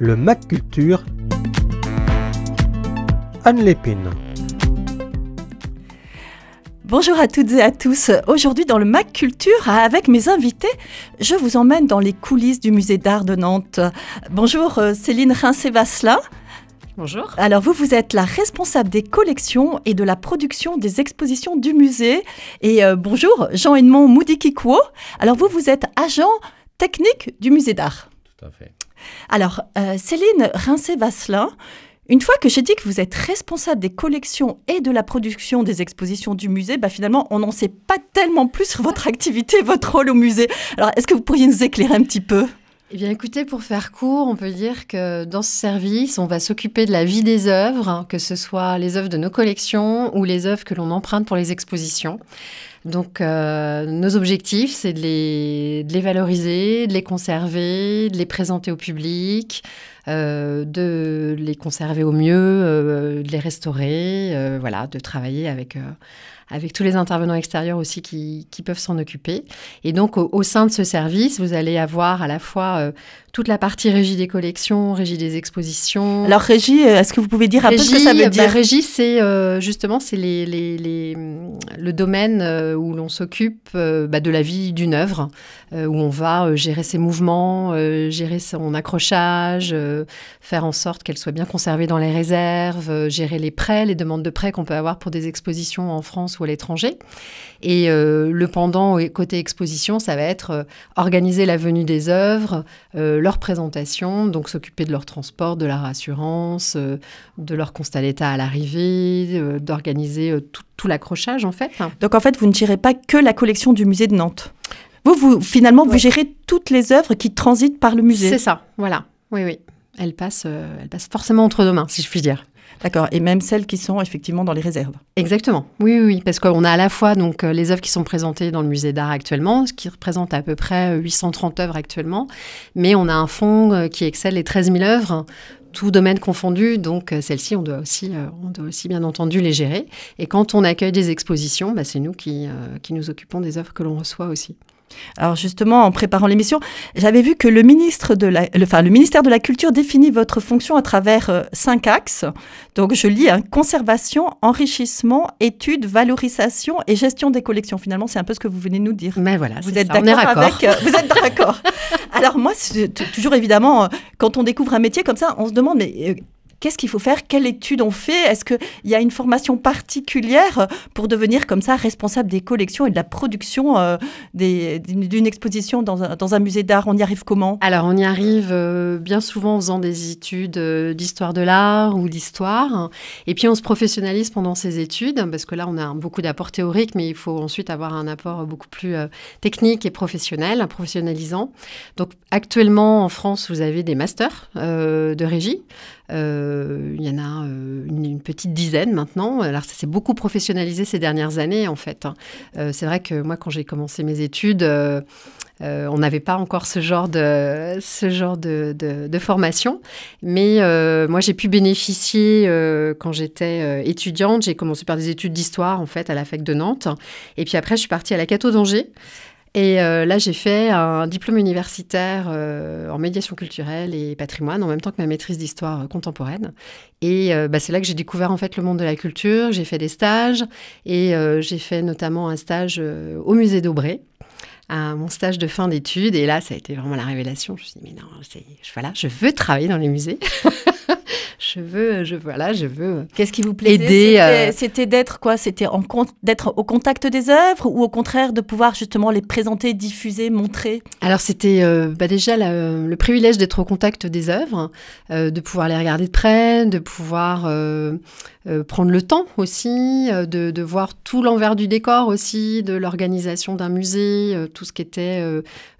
le Mac Culture. Anne Lépine. Bonjour à toutes et à tous. Aujourd'hui dans le Mac Culture, avec mes invités, je vous emmène dans les coulisses du musée d'art de Nantes. Bonjour euh, Céline Rincé-Vasselin. Bonjour. Alors vous, vous êtes la responsable des collections et de la production des expositions du musée. Et euh, bonjour Jean-Edmond Moudikikwo. Alors vous, vous êtes agent technique du musée d'art. Tout à fait. Alors euh, Céline Rincé-Vasselin, une fois que j'ai dit que vous êtes responsable des collections et de la production des expositions du musée, bah finalement, on n'en sait pas tellement plus sur votre activité, votre rôle au musée. Alors, est-ce que vous pourriez nous éclairer un petit peu? Eh bien, écoutez, pour faire court, on peut dire que dans ce service, on va s'occuper de la vie des œuvres, que ce soit les œuvres de nos collections ou les œuvres que l'on emprunte pour les expositions. Donc, euh, nos objectifs, c'est de les, valoriser, de les conserver, de les présenter au public, euh, de les conserver au mieux, euh, de les restaurer, voilà, de travailler avec, avec tous les intervenants extérieurs aussi qui, qui peuvent s'en occuper. Et donc, au, au sein de ce service, vous allez avoir à la fois euh, toute la partie régie des collections, régie des expositions. Alors, Régie, euh, est-ce que vous pouvez dire un peu ce que ça veut bah, dire Régie, c'est euh, justement c'est les, les, les, le domaine euh, où l'on s'occupe euh, bah, de la vie d'une œuvre, euh, où on va euh, gérer ses mouvements, euh, gérer son accrochage, faire en sorte qu'elle soit bien conservée dans les réserves, gérer les prêts, les demandes de prêts qu'on peut avoir pour des expositions en France ou à l'étranger. Et le pendant côté exposition, ça va être organiser la venue des œuvres, leur présentation, donc s'occuper de leur transport, de leur assurance, euh, de leur constat d'état à l'arrivée, d'organiser tout, tout l'accrochage en fait. Donc, en fait, vous ne gérez pas que la collection du musée de Nantes? Vous, vous finalement, vous gérez toutes les œuvres qui transitent par le musée. C'est ça, voilà. Oui, oui. Elle passe, euh, elle passe forcément entre deux mains, si je puis dire. D'accord. Et même celles qui sont effectivement dans les réserves. Exactement. Oui, oui, oui. Parce qu'on a à la fois donc euh, les œuvres qui sont présentées dans le musée d'art actuellement, ce qui représente à peu près euh, 830 œuvres actuellement, mais on a un fonds euh, qui excelle les 13 000 œuvres, tout domaine confondu. Donc euh, celles-ci, on doit aussi, euh, on doit aussi bien entendu les gérer. Et quand on accueille des expositions, bah, c'est nous qui, euh, qui nous occupons des œuvres que l'on reçoit aussi. Alors justement, en préparant l'émission, j'avais vu que le, ministre de la, le, enfin, le ministère de la Culture définit votre fonction à travers euh, cinq axes. Donc je lis hein, conservation, enrichissement, étude, valorisation et gestion des collections. Finalement, c'est un peu ce que vous venez de nous dire. Mais voilà, Vous êtes d'accord avec euh, Vous êtes d'accord. Alors moi, toujours évidemment, euh, quand on découvre un métier comme ça, on se demande mais qu'est-ce qu'il faut faire? Quelle étude on fait? Est-ce qu'il y a une formation particulière pour devenir comme ça responsable des collections et de la production euh, d'une exposition dans un, musée d'art? On y arrive comment? Alors, on y arrive euh, bien souvent en faisant des études euh, d'histoire de l'art ou d'histoire. Et puis, on se professionnalise pendant ces études, parce que là, on a beaucoup d'apports théoriques, mais il faut ensuite avoir un apport beaucoup plus technique et professionnel, professionnalisant. Donc, actuellement, en France, vous avez des masters de régie. Euh, il y en a euh, une, petite dizaine maintenant. Alors, ça s'est beaucoup professionnalisé ces dernières années, en fait. hein. Euh, c'est vrai que moi, quand j'ai commencé mes études, on n'avait pas encore ce genre de, formation. Mais moi, j'ai pu bénéficier quand j'étais étudiante. J'ai commencé par des études d'histoire, en fait, à la fac de Nantes. Et puis après, je suis partie à la Cato d'Angers. Et euh, là, j'ai fait un diplôme universitaire euh, en médiation culturelle et patrimoine, en même temps que ma maîtrise d'histoire contemporaine. Et euh, bah, c'est là que j'ai découvert en fait le monde de la culture. J'ai fait des stages et euh, j'ai fait notamment un stage euh, au musée d'Aubray à mon stage de fin d'études. Et là, ça a été vraiment la révélation. Je me suis dit, mais non, voilà, je veux travailler dans les musées. je veux, je, voilà, je veux. Qu'est-ce qui vous plaisait Aider, C'était- euh, C'était d'être quoi? C'était en d'être au contact des œuvres ou au contraire de pouvoir justement les présenter, diffuser, montrer? Alors, c'était euh, bah, déjà la- le privilège d'être au contact des œuvres, euh, de pouvoir les regarder de près, de pouvoir prendre le temps aussi, de, de voir tout l'envers du décor aussi, de l'organisation d'un musée, tout ce qui était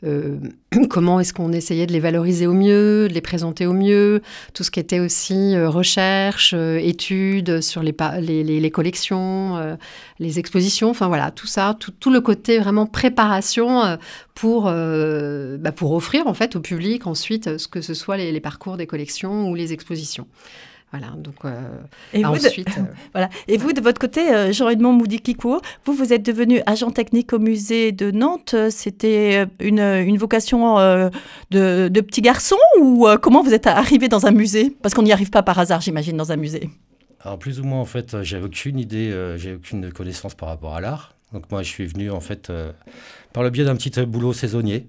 comment est-ce qu'on essayait de les valoriser au mieux, de les présenter au mieux, tout ce qui était aussi euh, recherche, euh, études sur les, collections, euh, les expositions, enfin voilà, tout ça, tout, le côté vraiment préparation pour, bah, pour offrir en fait au public ensuite, ce que ce soit les parcours des collections ou les expositions. Voilà, donc euh, Et vous, de- ensuite, euh, Voilà. Et vous, de votre côté, euh, Jean-Edmond Moudi-Kikuo, vous, vous êtes devenu agent technique au musée de Nantes. C'était une, une vocation euh, de, de petit garçon ou euh, comment vous êtes arrivé dans un musée? Parce qu'on n'y arrive pas par hasard, j'imagine, dans un musée. Alors plus ou moins en fait, j'avais aucune idée, euh, j'ai aucune connaissance par rapport à l'art. Donc moi je suis venu en fait euh, par le biais d'un petit boulot saisonnier.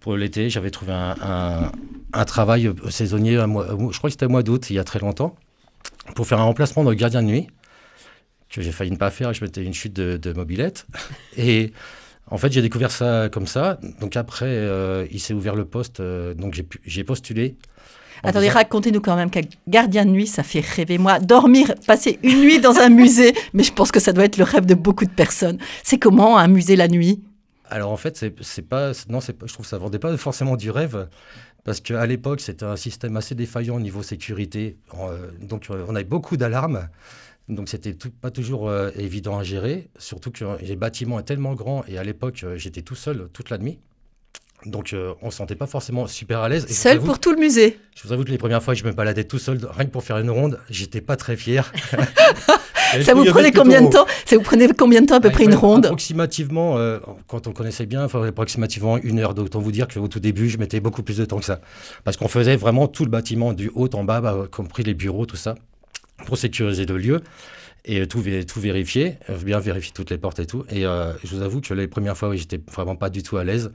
Pour l'été, j'avais trouvé un, un- un travail euh, saisonnier, un mois- je crois que c'était au mois d'août, il y a très longtemps, pour faire un remplacement de gardien de nuit, que j'ai failli ne pas faire, je m'étais une chute de, de mobilette. Et en fait j'ai découvert ça comme ça. Donc après, euh, il s'est ouvert le poste, euh, donc j'ai postulé. en Attendez, disant- racontez-nous quand même qu'un gardien de nuit, ça fait rêver. Moi, dormir, passer une nuit dans un musée, mais je pense que ça doit être le rêve de beaucoup de personnes. C'est comment un musée la nuit? Alors en fait, c'est pas, c'est- non, pas, je trouve que ça vendait pas forcément du rêve, parce qu'à l'époque, c'était un système assez défaillant au niveau sécurité. Euh, donc euh, on avait beaucoup d'alarmes, donc c'était pas toujours euh, évident à gérer, surtout que les bâtiments est tellement grand et à l'époque, j'étais tout seul toute la nuit. Donc euh, on se sentait pas forcément super à l'aise. Seul avoue- pour tout le musée. Je vous avoue que les premières fois que je me baladais tout seul, rien que pour faire une ronde, j'étais pas très fier. Ça vous prenait combien de temps? Ça vous prenait combien de temps à peu ah, près une ronde? Approximativement, euh, quand on connaissait bien, il fallait approximativement une heure. D'autant vous dire qu'au tout début, je mettais beaucoup plus de temps que ça. Parce qu'on faisait vraiment tout le bâtiment, du haut en bas, bah, y compris les bureaux, tout ça, pour sécuriser le lieu et euh, tout, vé- tout vérifier, euh, bien vérifier toutes les portes et tout. Et euh, je vous avoue que les premières fois, oui, j'étais vraiment pas du tout à l'aise.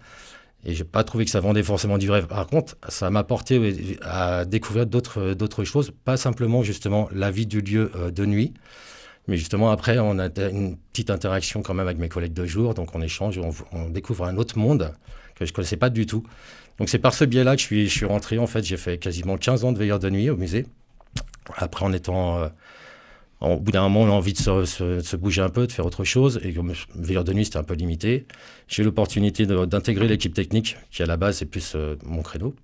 Et j'ai pas trouvé que ça vendait forcément du rêve. Par contre, ça m'a porté à découvrir d'autres d'autres choses, pas simplement justement la vie du lieu euh, de nuit, mais justement après on a une petite interaction quand même avec mes collègues de jour, donc on échange, on, découvre un autre monde que je connaissais pas du tout. Donc c'est par ce biais-là que je suis, je rentré. En fait, j'ai fait quasiment 15 ans de veilleur de nuit au musée. Après, en étant euh, au bout d'un moment, on a envie de se, bouger un peu, de faire autre chose. Et comme veilleur de nuit, c'était un peu limité. J'ai eu l'opportunité d'intégrer l'équipe technique, qui à la base est plus euh, mon credo.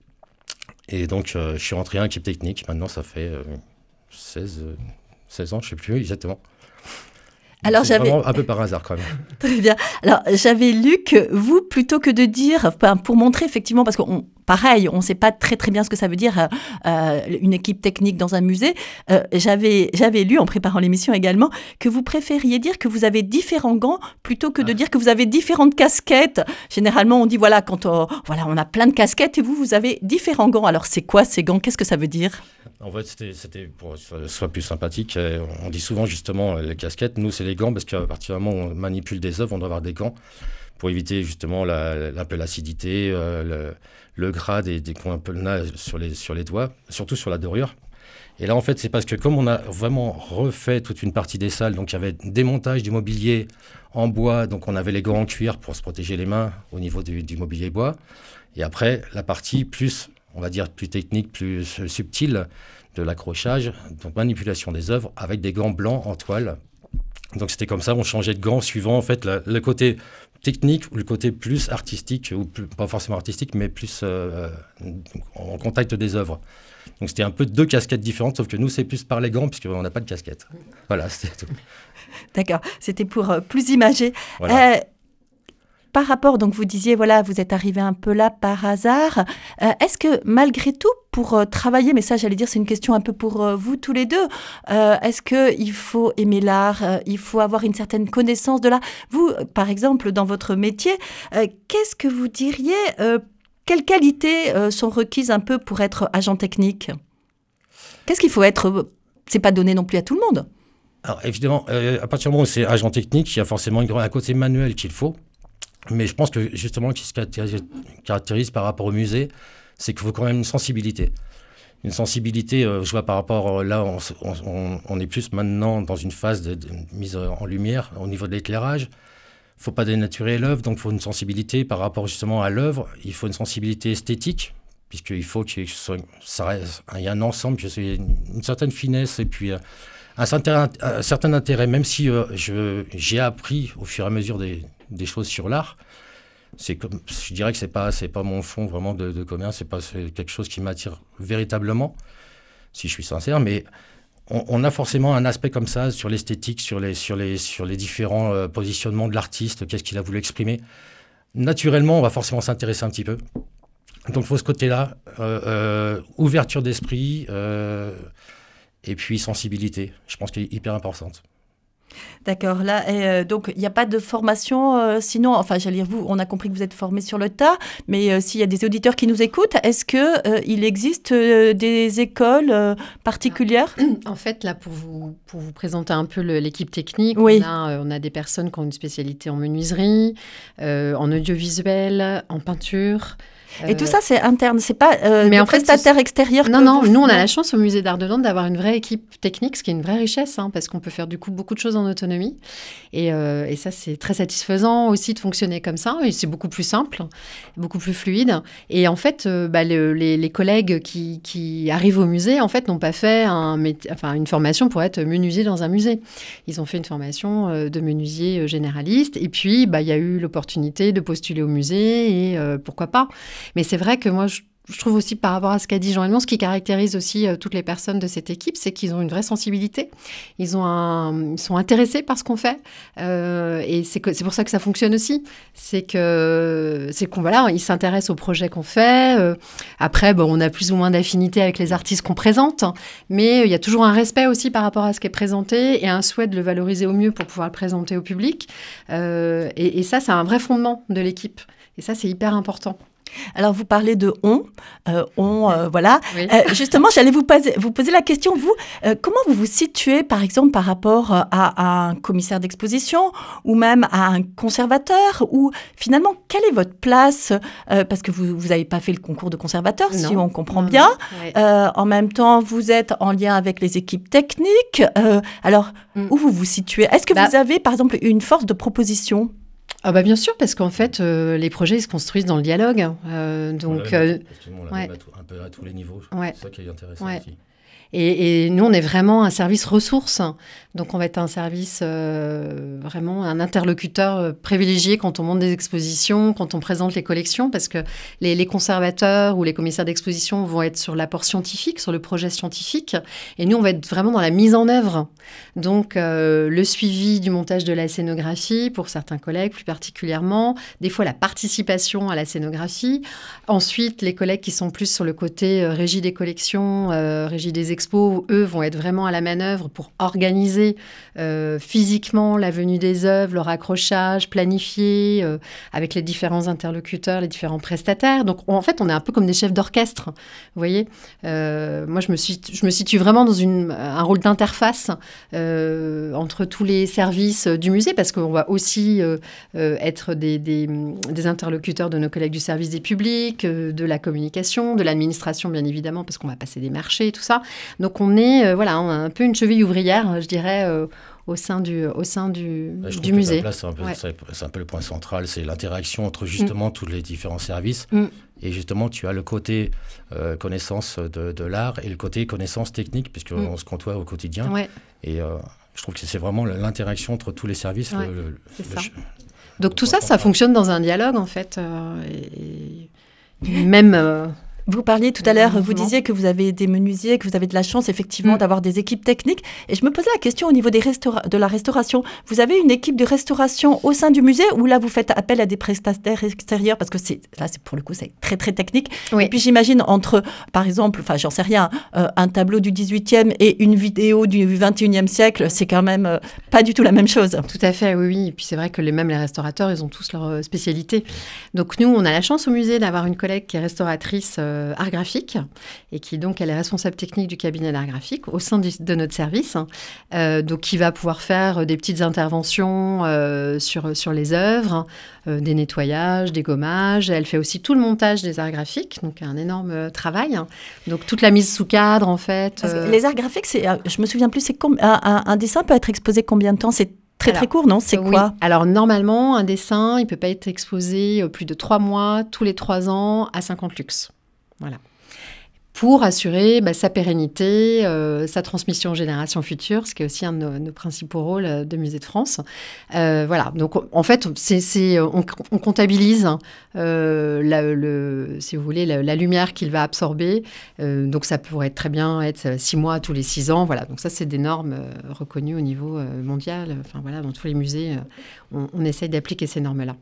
Et donc, euh, je suis rentré en équipe technique. Maintenant, ça fait euh, 16, euh, 16 ans, je ne sais plus exactement. Alors, j'avais- un peu par hasard quand même. Très bien. Alors, j'avais lu que vous, plutôt que de dire, pour montrer effectivement, parce qu'on, pareil, on ne sait pas très très bien ce que ça veut dire, euh, euh, une équipe technique dans un musée, euh, j'avais, j'avais lu en préparant l'émission également que vous préfériez dire que vous avez différents gants plutôt que de Ah. dire que vous avez différentes casquettes. Généralement, on dit, voilà, quand on, voilà, on a plein de casquettes et vous, vous avez différents gants. Alors, c'est quoi ces gants? Qu'est-ce que ça veut dire? En fait, c'était- pour que ce soit plus sympathique. On dit souvent justement les casquettes. Nous, c'est les gants parce qu'à partir du moment où on manipule des œuvres, on doit avoir des gants pour éviter justement la, un peu l'acidité, euh, le, gras des, des a un peu sur les, sur les doigts, surtout sur la dorure. Et là, en fait, c'est parce que comme on a vraiment refait toute une partie des salles, donc il y avait démontage du mobilier en bois, donc on avait les gants en cuir pour se protéger les mains au niveau du, mobilier bois. Et après, la partie plus, on va dire, plus technique, plus subtile de l'accrochage, donc manipulation des œuvres avec des gants blancs en toile. Donc c'était comme ça, on changeait de gants suivant en fait la- le côté technique ou le côté plus artistique, ou plus- pas forcément artistique, mais plus euh, en contact des œuvres. Donc c'était un peu deux casquettes différentes, sauf que nous c'est plus par les gants puisqu'on n'a pas de casquette. Voilà, c'était tout. D'accord. C'était pour euh, plus imager. Voilà. Euh, par rapport, donc vous disiez, voilà, vous êtes arrivé un peu là par hasard. Euh, Est-ce que malgré tout, pour euh, travailler, mais ça j'allais dire c'est une question un peu pour euh, vous tous les deux, est-ce qu'il faut aimer l'art, il faut avoir une certaine connaissance de l'art? Vous, par exemple, dans votre métier, qu'est-ce que vous diriez Quelles qualités sont requises un peu pour être agent technique? Qu'est-ce qu'il faut être C'est pas donné non plus à tout le monde. Alors évidemment, à partir du moment où c'est agent technique, il y a forcément un côté manuel qu'il faut. Mais je pense que justement, ce qui se caractérise, par rapport au musée, c'est qu'il faut quand même une sensibilité. Une sensibilité, euh, je vois par rapport, euh, là, on, est plus maintenant dans une phase de, mise en lumière au niveau de l'éclairage. Il ne faut pas dénaturer l'œuvre, donc il faut une sensibilité par rapport justement à l'œuvre. Il faut une sensibilité esthétique, puisqu'il faut qu'il y a un ensemble, une, une certaine finesse et puis euh, un certain, intérêt, même si euh, j'ai appris au fur et à mesure des, des choses sur l'art. C'est comme, je dirais que c'est pas, c'est pas mon fond vraiment de, de commerce, c'est pas quelque chose qui m'attire véritablement, si je suis sincère. Mais on, a forcément un aspect comme ça sur l'esthétique, sur les, sur les, sur les différents euh, positionnements de l'artiste, qu'est-ce qu'il a voulu exprimer. Naturellement, on va forcément s'intéresser un petit peu. Donc, faut ce côté-là, euh, euh, ouverture d'esprit, et puis sensibilité. Je pense qu'elle est hyper importante. D'accord. Là, euh, donc, il n'y a pas de formation. euh, sinon, enfin, j'allais dire, vous, on a compris que vous êtes formé sur le tas. Mais euh, s'il y a des auditeurs qui nous écoutent, est-ce que il existe des écoles particulières? En fait, là, pour vous, pour vous présenter un peu l'équipe technique, Oui. on, a, on a des personnes qui ont une spécialité en menuiserie, en audiovisuel, en peinture. Et Euh, tout ça, c'est interne. C'est pas euh, mais en fait, prestataires extérieurs. Non, non, vous- nous, on a la chance au musée d'art de Nantes d'avoir une vraie équipe technique, ce qui est une vraie richesse, hein, parce qu'on peut faire du coup beaucoup de choses en autonomie. Et, euh, et ça, c'est très satisfaisant aussi de fonctionner comme ça. Et c'est beaucoup plus simple, beaucoup plus fluide. Et en fait, euh, bah, le- les, les collègues qui, qui arrivent au musée, en fait, n'ont pas fait un métier- enfin, une formation pour être menuisier dans un musée. Ils ont fait une formation euh, de menuisier euh, généraliste. Et puis, bah, il y a eu l'opportunité de postuler au musée et euh, pourquoi pas. Mais c'est vrai que moi, je, trouve aussi par rapport à ce qu'a dit Jean Edmond, ce qui caractérise aussi euh, toutes les personnes de cette équipe, c'est qu'ils ont une vraie sensibilité. Ils, ont ils sont intéressés par ce qu'on fait. Euh, et c'est pour ça que ça fonctionne aussi. C'est que c'est qu'on voilà, ils s'intéressent au projet qu'on fait. Euh, après, bon, on a plus ou moins d'affinité avec les artistes qu'on présente, mais il y a toujours un respect aussi par rapport à ce qui est présenté et un souhait de le valoriser au mieux pour pouvoir le présenter au public. Et ça, c'est un vrai fondement de l'équipe. Et ça, c'est hyper important. Alors, vous parlez de on. Euh, on, euh, voilà. Oui. Euh, justement, j'allais vous poser, vous poser la question, vous, comment vous vous situez, par exemple, par rapport à, à un commissaire d'exposition ou même à un conservateur Ou finalement, quelle est votre place Parce que vous n'avez pas fait le concours de conservateur, si on comprend Non, bien. en même temps, vous êtes en lien avec les équipes techniques. Alors, Mm. où vous vous situez? Est-ce que Bah- vous avez, par exemple, une force de proposition? Ah bah bien sûr, parce qu'en fait, euh, les projets ils se construisent dans le dialogue. Euh, donc, euh, on l'a ouais. un peu à tous les niveaux. Ouais. C'est ça qui est intéressant Ouais. aussi. Et, nous, on est vraiment un service ressources. Donc, on va être un service euh, vraiment un interlocuteur euh, privilégié quand on monte des expositions, quand on présente les collections, parce que les, conservateurs ou les commissaires d'exposition vont être sur l'apport scientifique, sur le projet scientifique, et nous, on va être vraiment dans la mise en œuvre. Donc, euh, le suivi du montage de la scénographie, pour certains collègues plus particulièrement, des fois la participation à la scénographie. Ensuite, les collègues qui sont plus sur le côté régie des collections, régie des eux vont être vraiment à la manœuvre pour organiser euh, physiquement la venue des œuvres, leur accrochage, planifier euh, avec les différents interlocuteurs, les différents prestataires. Donc, on- en fait, on est un peu comme des chefs d'orchestre. Vous voyez Euh, Moi, je me, situe vraiment dans un rôle d'interface entre tous les services du musée, parce qu'on va aussi être des, des- interlocuteurs de nos collègues du service des publics, de la communication, de l'administration, bien évidemment, parce qu'on va passer des marchés tout ça. Donc, on est euh, voilà, un peu une cheville ouvrière, je dirais, euh, au sein du, au sein du, je du musée. c'est un, peu- Ouais. c'est- c'est un peu le point central, c'est l'interaction entre justement tous les différents services. Mm. Et justement, tu as le côté euh, connaissance de, de l'art et le côté connaissance technique, puisqu'on Mm. se côtoie au quotidien. Ouais. Et euh, je trouve que c'est vraiment l'interaction entre tous les services. Ouais, le- le- c'est le ça. ch- Donc, tout ça, ça fonctionne dans un dialogue, en fait. euh, et, et même. Vous parliez tout à l'heure, vous disiez que vous avez des menuisiers, que vous avez de la chance effectivement Mm. d'avoir des équipes techniques. Et je me posais la question au niveau des de la restauration. Vous avez une équipe de restauration au sein du musée ou là vous faites appel à des prestataires extérieurs? Parce que c'est là c'est pour le coup c'est très très technique. Oui. Et puis j'imagine entre par exemple, enfin j'en sais rien, euh, un tableau du 18e et une vidéo du 21e siècle, c'est quand même euh, pas du tout la même chose. Tout à fait, oui, oui. Et puis c'est vrai que les, même les restaurateurs, ils ont tous leur euh, spécialité. Donc nous, on a la chance au musée d'avoir une collègue qui est restauratrice euh, art graphique et qui donc elle est responsable technique du cabinet d'art graphique au sein du- de notre service. Euh, donc qui va pouvoir faire euh, des petites interventions euh, sur, sur les œuvres, euh, des nettoyages, des gommages. Elle fait aussi tout le montage des arts graphiques, donc un énorme euh, travail. Donc toute la mise sous cadre en fait. Euh, Les arts graphiques, c'est, euh, je me souviens plus, c'est com- un, un- un dessin peut être exposé combien de temps? C'est très très court, non? C'est Oui. quoi? Alors normalement, un dessin, il peut pas être exposé euh, plus de trois mois, tous les trois ans, à 50 luxe. Voilà. Pour assurer bah, sa pérennité, euh, sa transmission aux générations futures, ce qui est aussi un de nos, principaux rôles euh, de Musée de France. Euh, voilà. Donc en fait, on, comptabilise euh, la, si vous voulez, la, lumière qu'il va absorber. Donc ça pourrait très bien être six mois tous les six ans. Voilà. Donc ça, c'est des normes reconnues au niveau mondial. Enfin voilà, dans tous les musées, on, on essaye d'appliquer ces normes-là.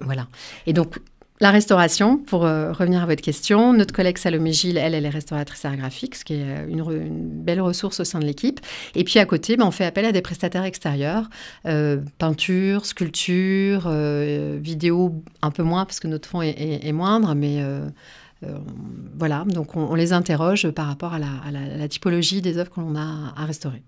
Voilà. Et donc La restauration, pour euh, revenir à votre question, notre collègue Salomé Gilles, elle, elle est restauratrice art graphique, ce qui est euh, une, belle ressource au sein de l'équipe. Et puis à côté, ben, on fait appel à des prestataires extérieurs, euh, peinture, sculpture, vidéo, un peu moins parce que notre fond est, moindre, mais voilà, donc on, on les interroge par rapport à la, à la- à la typologie des œuvres que l'on a à restaurer.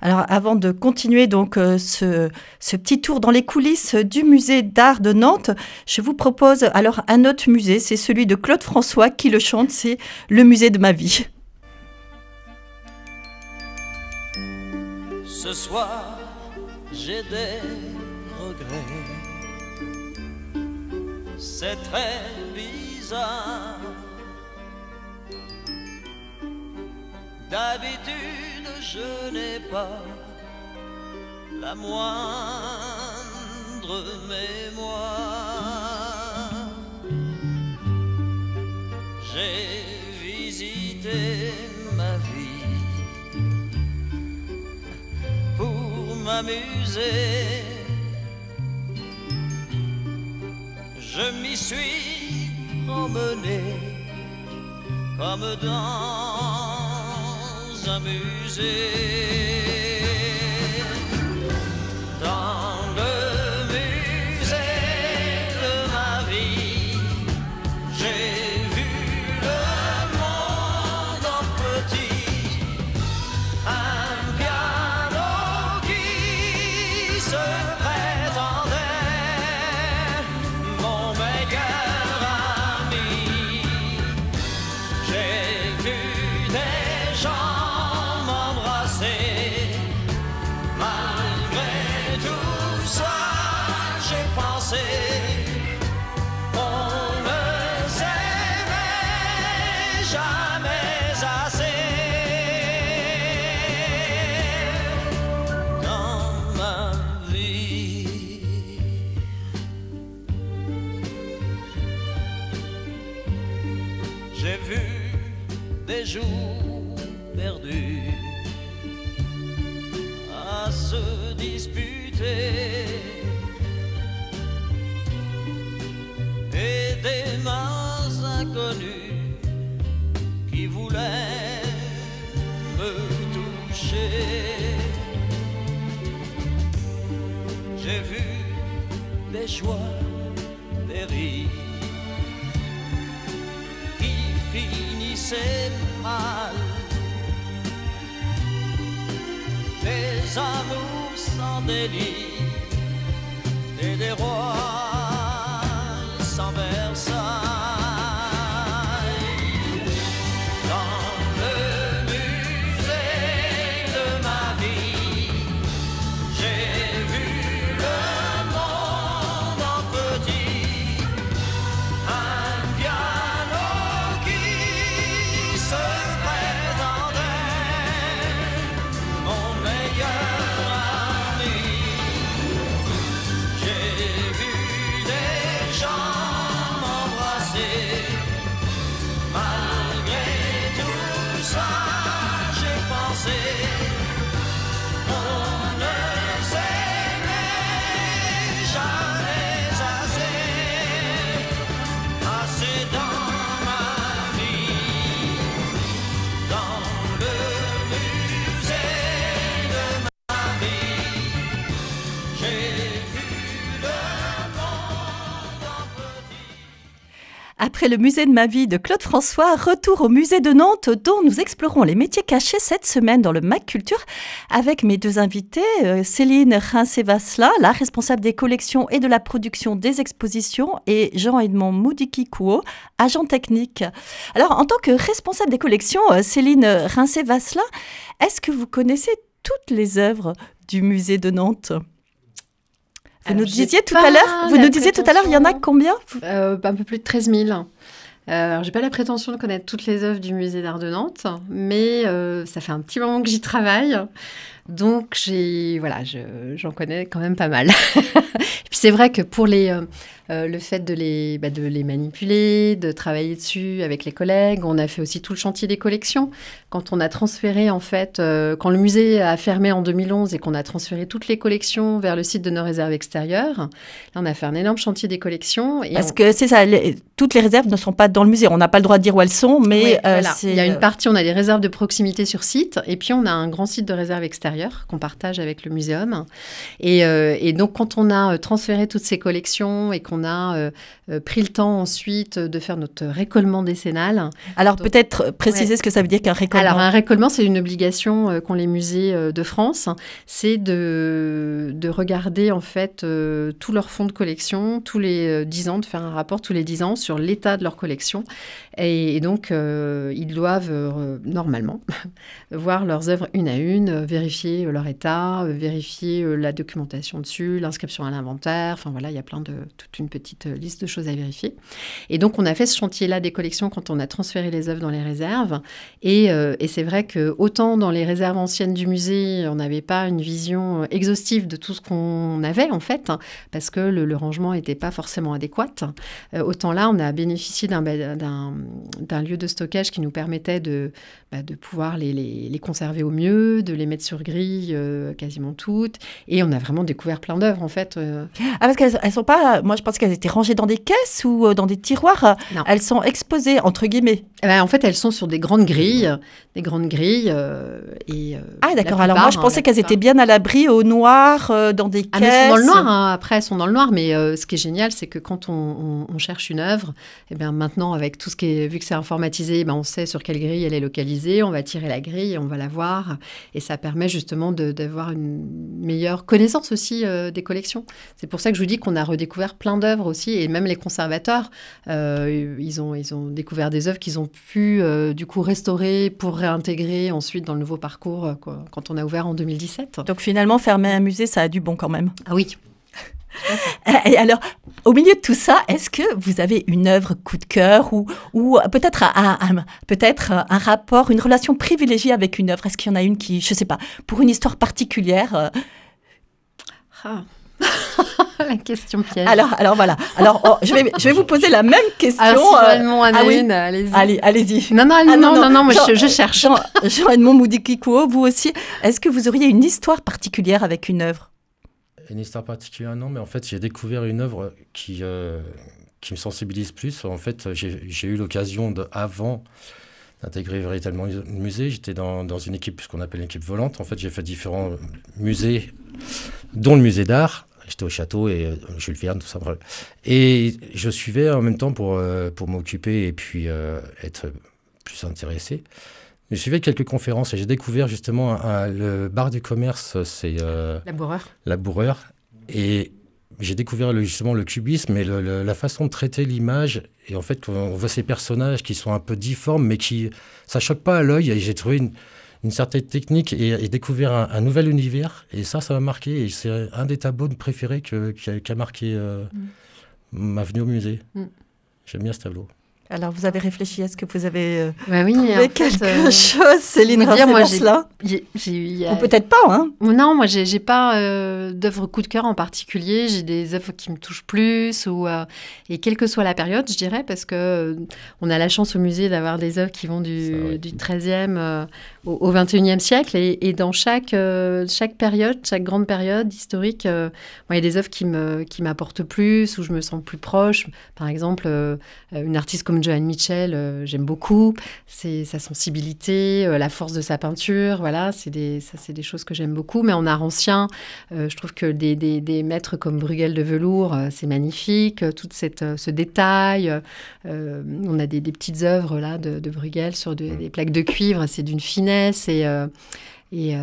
Alors, avant de continuer donc euh, ce, ce petit tour dans les coulisses du musée d'art de Nantes, je vous propose alors un autre musée, c'est celui de Claude François qui le chante, c'est le musée de ma vie. Ce soir, j'ai des regrets. C'est très bizarre. D'habitude, je n'ai pas la moindre mémoire. J'ai visité ma vie pour m'amuser. Je m'y suis promené comme dans un des rois Après le musée de ma vie de Claude François, retour au musée de Nantes dont nous explorons les métiers cachés cette semaine dans le Mac Culture avec mes deux invités, euh, Céline Rincé-Vasselin, la responsable des collections et de la production des expositions, et Jean-Edmond Moudiki-Kouo, agent technique. Alors, en tant que responsable des collections, euh, Céline Rincé-Vasselin, est-ce que vous connaissez toutes les œuvres du musée de Nantes? Vous Alors, nous disiez tout à l'heure, vous nous disiez tout à l'heure, il y en a combien Euh, un peu plus de 13 000. Euh, alors, j'ai pas la prétention de connaître toutes les œuvres du musée d'art de Nantes, mais euh, ça fait un petit moment que j'y travaille. Donc, j'ai, voilà, je- j'en connais quand même pas mal. Et puis, c'est vrai que pour les, euh, le fait de les, bah, de les manipuler, de travailler dessus avec les collègues, on a fait aussi tout le chantier des collections. Quand on a transféré, en fait, euh, quand le musée a fermé en 2011 et qu'on a transféré toutes les collections vers le site de nos réserves extérieures, là, on a fait un énorme chantier des collections. Et Parce on- que c'est ça, les- toutes les réserves ne sont pas dans le musée. On n'a pas le droit de dire où elles sont, mais Oui, euh, voilà. Il y a une partie, on a des réserves de proximité sur site, et puis on a un grand site de réserve extérieure qu'on partage avec le muséum. Et, et donc, quand on a transféré toutes ces collections et qu'on a euh, euh, pris le temps ensuite de faire notre récollement décennal, Alors peut-être préciser Ouais. ce que ça veut dire qu'un récollement. alors, un récollement, c'est une obligation euh, qu'ont les musées de France. C'est de, de regarder, en fait, tous leurs fonds de collection, tous les euh, 10 ans, de faire un rapport tous les 10 ans sur l'état de leur collection. Et, et donc, ils doivent, normalement, voir leurs œuvres une à une, vérifier leur état, vérifier la documentation dessus, l'inscription à l'inventaire. Enfin, voilà, il y a plein de... toute une petite euh, liste de choses à vérifier. Et donc, on a fait ce chantier-là des collections quand on a transféré les œuvres dans les réserves. Et, euh, c'est vrai que autant dans les réserves anciennes du musée, on n'avait pas une vision euh, exhaustive de tout ce qu'on avait en fait, hein, parce que le, rangement n'était pas forcément adéquat. Autant là, on a bénéficié d'un lieu de stockage qui nous permettait de, bah, de pouvoir les, les- conserver au mieux, de les mettre sur grille quasiment toutes. Et on a vraiment découvert plein d'œuvres en fait. Ah, parce qu'elles elles sont pas. Moi, je pense qu'elles étaient rangées dans des caisses ou euh, dans des tiroirs. Non. Elles sont exposées, entre guillemets. Eh ben, en fait, elles sont sur des grandes grilles, des grandes grilles. euh, et, euh, Ah, d'accord. Alors, moi, je hein, pensais qu'elles étaient bien à l'abri, au noir, euh, dans des caisses. Ah, mais elles sont dans le noir, hein. après elles sont dans le noir, mais euh, ce qui est génial, c'est que quand on, on- on cherche une œuvre, et bien maintenant, avec tout ce qui est, vu que c'est informatisé, ben on sait sur quelle grille elle est localisée, on va tirer la grille, et on va la voir, et ça permet justement d'avoir une meilleure connaissance aussi euh, des collections. C'est pour ça que je vous dis qu'on a redécouvert plein d'œuvres aussi, et même les conservateurs, euh, ils, ont, ils ont découvert des œuvres qu'ils ont pu euh, du coup restaurer pour réintégrer ensuite dans le nouveau parcours euh, quoi, quand on a ouvert en 2017. Donc, finalement, fermer un musée, ça a du bon quand même. Ah oui, Et alors, au milieu de tout ça, est-ce que vous avez une œuvre coup de cœur ou, ou peut-être un, un- peut-être un rapport, une relation privilégiée avec une œuvre? Est-ce qu'il y en a une qui, je sais pas, pour une histoire particulière Ah. la question piège. Alors, alors voilà. Alors, oh, je vais, je vais vous poser la même question. Alors, si euh, en ah oui. allez-y. allez, allez-y. Non, non, Ah, non, non, non, moi Jean- je, je cherche. Jean- Jean-Edmond Moudikikuo, vous aussi, est-ce que vous auriez une histoire particulière avec une œuvre? Une histoire particulière, non, mais en fait, j'ai découvert une œuvre qui, euh, qui me sensibilise plus. En fait, j'ai j'ai eu l'occasion, de, avant d'intégrer véritablement le musée, j'étais dans, dans une équipe, ce qu'on appelle une équipe volante. En fait, j'ai fait différents musées, dont le musée d'art. J'étais au château et euh, Jules Verne, tout ça. Et je suivais en même temps pour, euh, pour m'occuper et puis euh, être plus intéressé. Je suivais quelques conférences et j'ai découvert justement un- un- le bar du commerce, c'est euh, La bourreur. la bourreur. Et j'ai découvert le- justement le cubisme et le- le- la façon de traiter l'image. Et en fait, on voit ces personnages qui sont un peu difformes, mais qui ça choque pas à l'œil. Et j'ai trouvé une, une certaine technique et, et découvert un, un nouvel univers. Et ça, ça m'a marqué. Et c'est un des tableaux préférés que, qui, a, qui a marqué euh, ma venue au musée. Mm. J'aime bien ce tableau. Alors, vous avez réfléchi, est-ce que vous avez euh, Bah oui, trouvé en fait, quelque euh, chose, Céline vous dire, moi, Rincevance, là? j'ai- j'ai eu- il y a- Ou peut-être pas, hein Non, moi, j'ai pas euh, d'œuvre coup de cœur en particulier. J'ai des œuvres qui me touchent plus, ou, euh, et quelle que soit la période, je dirais, parce que euh, on a la chance au musée d'avoir des œuvres qui vont du, du 13e euh, au, au 21e siècle. Et, et dans chaque, euh, chaque période, chaque grande période historique, euh, il y a des œuvres qui me- qui m'apportent plus, où je me sens plus proche. Par exemple, euh, une artiste comme Joanne Mitchell, euh, j'aime beaucoup. C'est sa sensibilité, euh, la force de sa peinture. Voilà, c'est des, ça, c'est des choses que j'aime beaucoup. Mais en art ancien, euh, je trouve que des, des, des maîtres comme Bruegel de velours, c'est magnifique. Tout cette, ce détail. on a des, des petites œuvres là de, de Bruegel sur de- des plaques de cuivre. C'est d'une finesse et. et,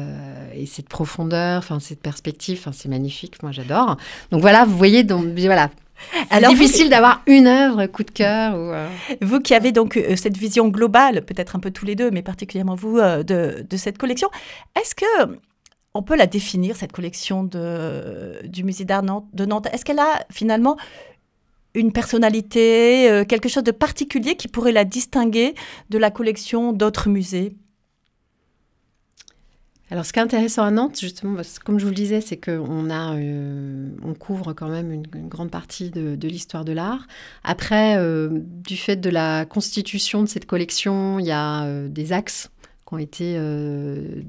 et cette profondeur, enfin cette perspective, c'est magnifique, moi j'adore. Donc voilà, vous voyez, donc voilà, c'est Alors, vous- difficile d'avoir une œuvre coup de cœur. Ou, euh, Vous qui avez donc euh, cette vision globale, peut-être un peu tous les deux, mais particulièrement vous, euh, de, de cette collection, est-ce que on peut la définir, cette collection de, du musée d'art de Nantes? Est-ce qu'elle a finalement une personnalité, quelque chose de particulier qui pourrait la distinguer de la collection d'autres musées? Alors, ce qui est intéressant à Nantes, justement, comme je vous le disais, c'est qu'on a, euh, on couvre quand même une, grande partie de, de l'histoire de l'art. Après, euh, du fait de la constitution de cette collection, il y a euh, des axes ont été euh,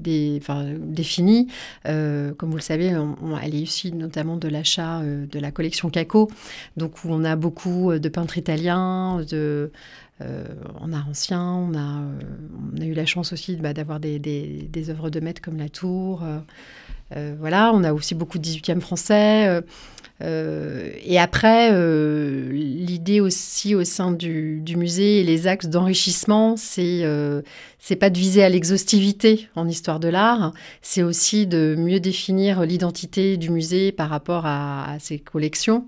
définis. Euh, comme vous le savez, on- on- elle est issue notamment de l'achat euh, de la collection Caco, donc où on a beaucoup euh, de peintres italiens, de, art ancien. On a, on a eu la chance aussi bah, d'avoir des, œuvres de maîtres comme La Tour. voilà, on a aussi beaucoup de 18e français. et après, l'idée aussi au sein du, musée et les axes d'enrichissement, c'est c'est pas de viser à l'exhaustivité en histoire de l'art, c'est aussi de mieux définir l'identité du musée par rapport à, ses collections.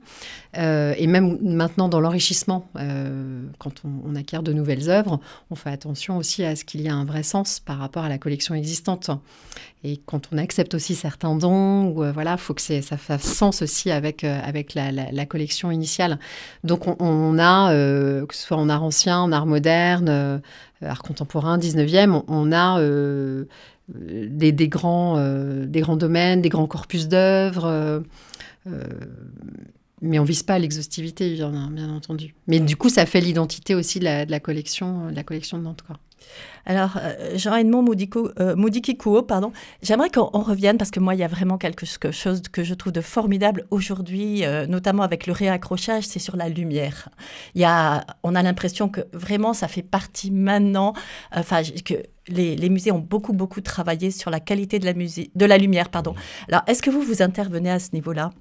Euh, et même maintenant dans l'enrichissement, euh, quand on, acquiert de nouvelles œuvres, on fait attention aussi à ce qu'il y ait un vrai sens par rapport à la collection existante. Et quand on accepte aussi certains dons, ou euh, voilà, faut que ça fasse sens aussi avec avec la, collection initiale. Donc on, on a, que ce soit en art ancien, en art moderne, art contemporain, 19e, on, a euh, euh, des, grands, euh, domaines, des grands corpus d'œuvres. euh, euh, mais on vise pas l'exhaustivité, bien, entendu. Mais du coup, ça fait l'identité aussi de la, collection, de la collection de Nantes. Alors, euh, Jean-Edmond euh, Moudikikuo, pardon, j'aimerais qu'on on revienne parce que moi, il y a vraiment quelque chose que je trouve de formidable aujourd'hui, euh, notamment avec le réaccrochage, c'est sur la lumière. Il y a, on a l'impression que vraiment, ça fait partie maintenant, euh, enfin, que les, musées ont beaucoup, beaucoup travaillé sur la qualité de la, de la lumière. Pardon. Alors, est-ce que vous, vous intervenez à ce niveau-là?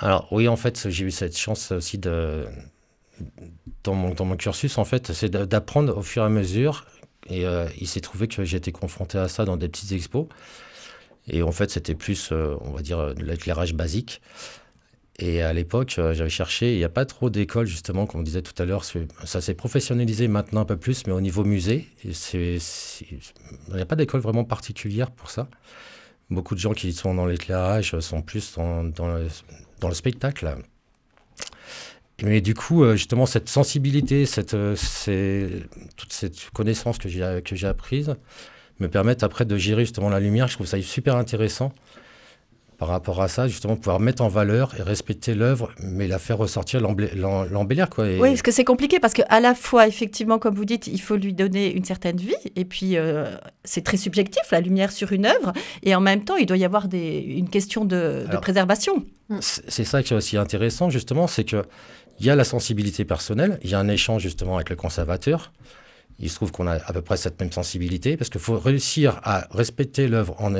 Alors oui, en fait, j'ai eu cette chance aussi dans mon, dans mon cursus, en fait, c'est d'a- d'apprendre au fur et à mesure. Et euh, il s'est trouvé que j'étais confronté à ça dans des petites expos. Et en fait, c'était plus, euh, on va dire, de l'éclairage basique. Et à l'époque, euh, j'avais cherché, il n'y a pas trop d'écoles, justement, comme on disait tout à l'heure. Ça s'est professionnalisé maintenant un peu plus, mais au niveau musée, il n'y a pas d'école vraiment particulière pour ça. Beaucoup de gens qui sont dans l'éclairage sont plus dans, dans le spectacle. Mais du coup, euh, justement, cette sensibilité, cette, euh, toute cette connaissance que j'ai apprise me permettent après de gérer justement la lumière. Je trouve ça super intéressant par rapport à ça, justement, pouvoir mettre en valeur et respecter l'œuvre, mais la faire ressortir, l'embellir. quoi. Et- Oui, parce que c'est compliqué, parce qu'à la fois, effectivement, comme vous dites, il faut lui donner une certaine vie, et puis euh, c'est très subjectif, la lumière sur une œuvre, et en même temps, il doit y avoir des, une question de, de préservation. C'est c'est ça qui est aussi intéressant, justement, c'est que il y a la sensibilité personnelle, il y a un échange justement avec le conservateur. Il se trouve qu'on a à peu près cette même sensibilité, parce qu'il faut réussir à respecter l'œuvre en,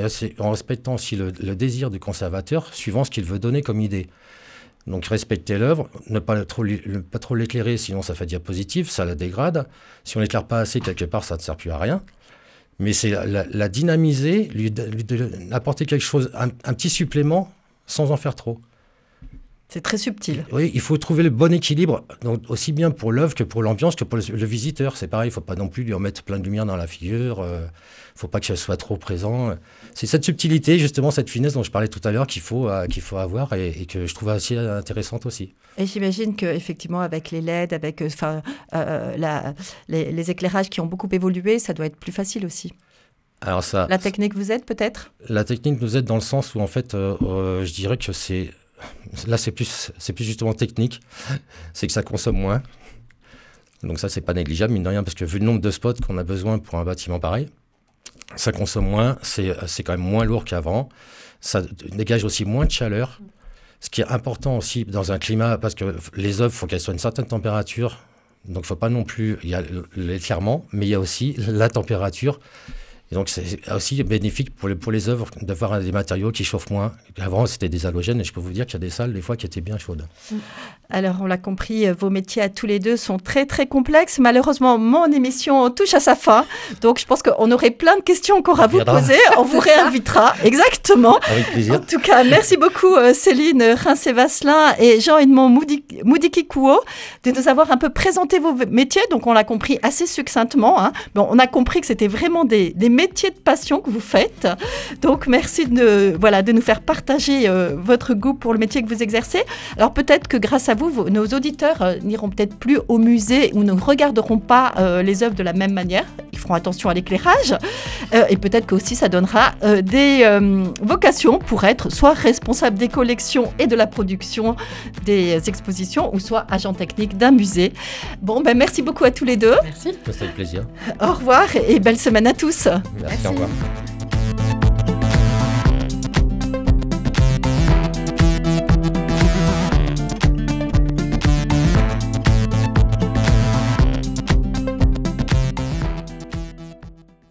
respectant aussi le, désir du conservateur, suivant ce qu'il veut donner comme idée. Donc respecter l'œuvre, ne pas trop, l'éclairer, sinon ça fait diapositive, ça la dégrade. Si on l'éclaire pas assez, quelque part, ça ne sert plus à rien. Mais c'est la, dynamiser, lui, apporter quelque chose, un- un petit supplément, sans en faire trop. C'est très subtil. Oui, il faut trouver le bon équilibre, donc aussi bien pour l'œuvre que pour l'ambiance, que pour le, le visiteur. C'est pareil, il ne faut pas non plus lui en mettre plein de lumière dans la figure. Il ne faut pas que ce soit trop présent. C'est cette subtilité, justement, cette finesse dont je parlais tout à l'heure qu'il faut, euh, qu'il faut avoir et, et que je trouve assez intéressante aussi. Et j'imagine qu'effectivement, avec les LED, avec euh, enfin, euh, la- les, les éclairages qui ont beaucoup évolué, ça doit être plus facile aussi. Alors ça, La technique vous aide peut-être? La technique nous aide dans le sens où en fait, euh, euh, je dirais que c'est là c'est plus c'est plus justement technique, c'est que ça consomme moins. Donc ça c'est pas négligeable mine de rien parce que vu le nombre de spots qu'on a besoin pour un bâtiment pareil, ça consomme moins, c'est quand même moins lourd qu'avant, ça dégage aussi moins de chaleur. Ce qui est important aussi dans un climat parce que les œuvres faut qu'elles soient à une certaine température. Donc faut pas non plus il y a l'éclairement, mais il y a aussi la température et donc, c'est aussi bénéfique pour les, pour les œuvres d'avoir des matériaux qui chauffent moins. Avant, c'était des halogènes, et je peux vous dire qu'il y a des salles, des fois, qui étaient bien chaudes. Alors, on l'a compris, euh, vos métiers à tous les deux sont très, très complexes. Malheureusement, mon émission touche à sa fin. Donc, je pense qu'on aurait plein de questions encore à vous viendra. poser. On vous réinvitera. Exactement. Avec En plaisir. tout cas, merci beaucoup euh, Céline Rincé-Vasselin et Jean-Edmond Moudi- Moudikikuo de nous avoir un peu présenté vos métiers. Donc, on l'a compris assez succinctement. hein. Bon, on a compris que c'était vraiment des, des métier de passion que vous faites. Donc merci de, voilà, de nous faire partager euh, votre goût pour le métier que vous exercez. Alors peut-être que grâce à vous, vos- nos auditeurs euh, n'iront peut-être plus au musée ou ne regarderont pas euh, les œuvres de la même manière. Ils feront attention à l'éclairage. Euh, et peut-être qu'aussi ça donnera euh, des euh, vocations pour être soit responsable des collections et de la production des expositions ou soit agent technique d'un musée. Bon, ben merci beaucoup à tous les deux. Merci. C'était avec plaisir. Au revoir et belle semaine à tous. Merci, Merci. au revoir.